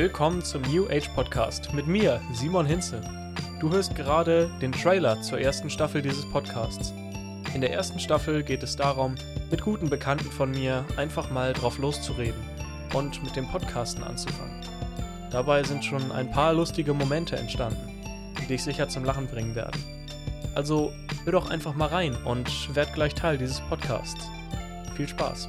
Willkommen zum New Age Podcast mit mir, Simon Hinze. Du hörst gerade den Trailer zur ersten Staffel dieses Podcasts. In der ersten Staffel geht es darum, mit guten Bekannten von mir einfach mal drauf loszureden und mit dem Podcasten anzufangen. Dabei sind schon ein paar lustige Momente entstanden, die dich sicher zum Lachen bringen werden. Also hör doch einfach mal rein und werd gleich Teil dieses Podcasts. Viel Spaß!